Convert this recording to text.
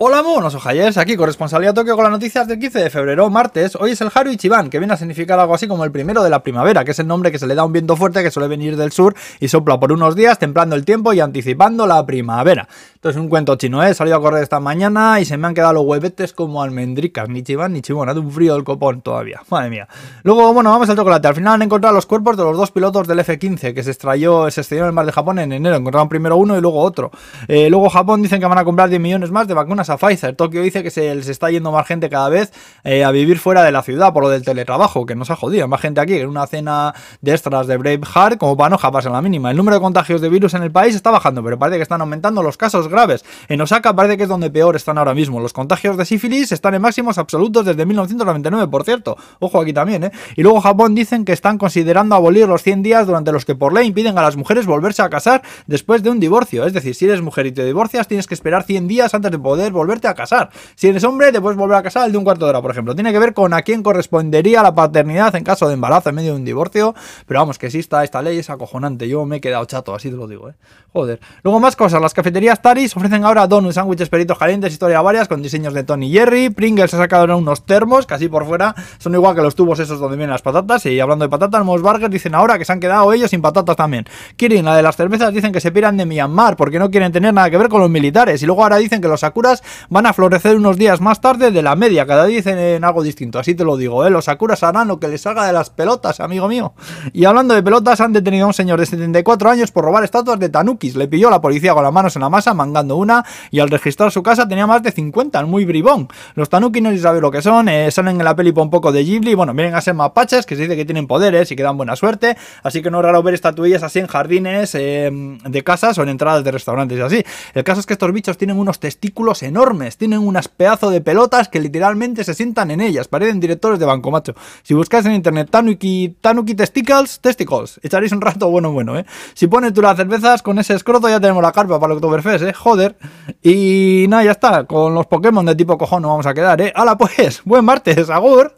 Hola monos ojayers, aquí corresponsalía Tokio con las noticias del 15 de febrero, martes. Hoy es el Haru Ichiban, que viene a significar algo así como el primero de la primavera, que es el nombre que se le da a un viento fuerte que suele venir del sur y sopla por unos días, templando el tiempo y anticipando la primavera. Esto es un cuento chino, ¿eh? He salido a correr esta mañana y se me han quedado los huevetes como almendricas. Ni Ichiban ni Chibón, hace un frío del copón todavía. Madre mía. Luego, bueno, vamos al chocolate. Al final han encontrado los cuerpos de los dos pilotos del F-15 que se estrelló, se estrelló en el mar de Japón en enero. Encontraron primero uno y luego otro. Eh, luego Japón dicen que van a comprar 10 millones más de vacunas a Pfizer. Tokio dice que se les está yendo más gente cada vez eh, a vivir fuera de la ciudad por lo del teletrabajo, que nos ha jodido. Más gente aquí en una cena de extras de Braveheart, como para no en la mínima. El número de contagios de virus en el país está bajando, pero parece que están aumentando los casos graves. En Osaka parece que es donde peor están ahora mismo. Los contagios de sífilis están en máximos absolutos desde 1999, por cierto. Ojo aquí también, ¿eh? Y luego Japón dicen que están considerando abolir los 100 días durante los que por ley impiden a las mujeres volverse a casar después de un divorcio. Es decir, si eres mujer y te divorcias, tienes que esperar 100 días antes de poder volverte a casar. Si eres hombre, te puedes volver a casar al de un cuarto de hora, por ejemplo. Tiene que ver con a quién correspondería la paternidad en caso de embarazo en medio de un divorcio. Pero vamos, que exista esta ley es acojonante. Yo me he quedado chato, así te lo digo, ¿eh? Joder. Luego más cosas. Las cafeterías Ofrecen ahora donuts, sándwiches, peritos calientes, historia varias con diseños de Tony Jerry. Pringles ha sacado unos termos así por fuera son igual que los tubos esos donde vienen las patatas. Y hablando de patatas, Mos Burgers dicen ahora que se han quedado ellos sin patatas también. Kirin, la de las cervezas, dicen que se piran de Myanmar porque no quieren tener nada que ver con los militares. Y luego ahora dicen que los sakuras van a florecer unos días más tarde de la media. Cada día dicen algo distinto. Así te lo digo, ¿eh? Los sakuras harán lo que les salga de las pelotas, amigo mío. Y hablando de pelotas, han detenido a un señor de 74 años por robar estatuas de tanukis. Le pilló la policía con las manos en la masa, mangando una. Y al registrar su casa tenía más de 50, muy bribón. Los tanuki no se lo que son. Eh, salen en la peli un poco de Ghibli. Bueno, vienen a ser mapaches que se dice que tienen poderes y que dan buena suerte. Así que no es raro ver estatuillas así en jardines eh, de casas o en entradas de restaurantes y así. El caso es que estos bichos tienen unos testículos enormes. Tienen unas pedazos de pelotas que literalmente se sientan en ellas. Parecen directores de banco, macho. Si buscáis en internet Tanuki, tanuki testicles, testicles, echaréis un rato bueno, bueno, ¿eh? Si pones tú las cervezas con ese escroto ya tenemos la carpa para el Oktoberfest, ¿eh? Joder. Y nada, ya está. Con los Pokémon de tipo cojón no vamos a quedar, ¿eh? ¡Hala pues! ¡Buen martes! ¡Agur!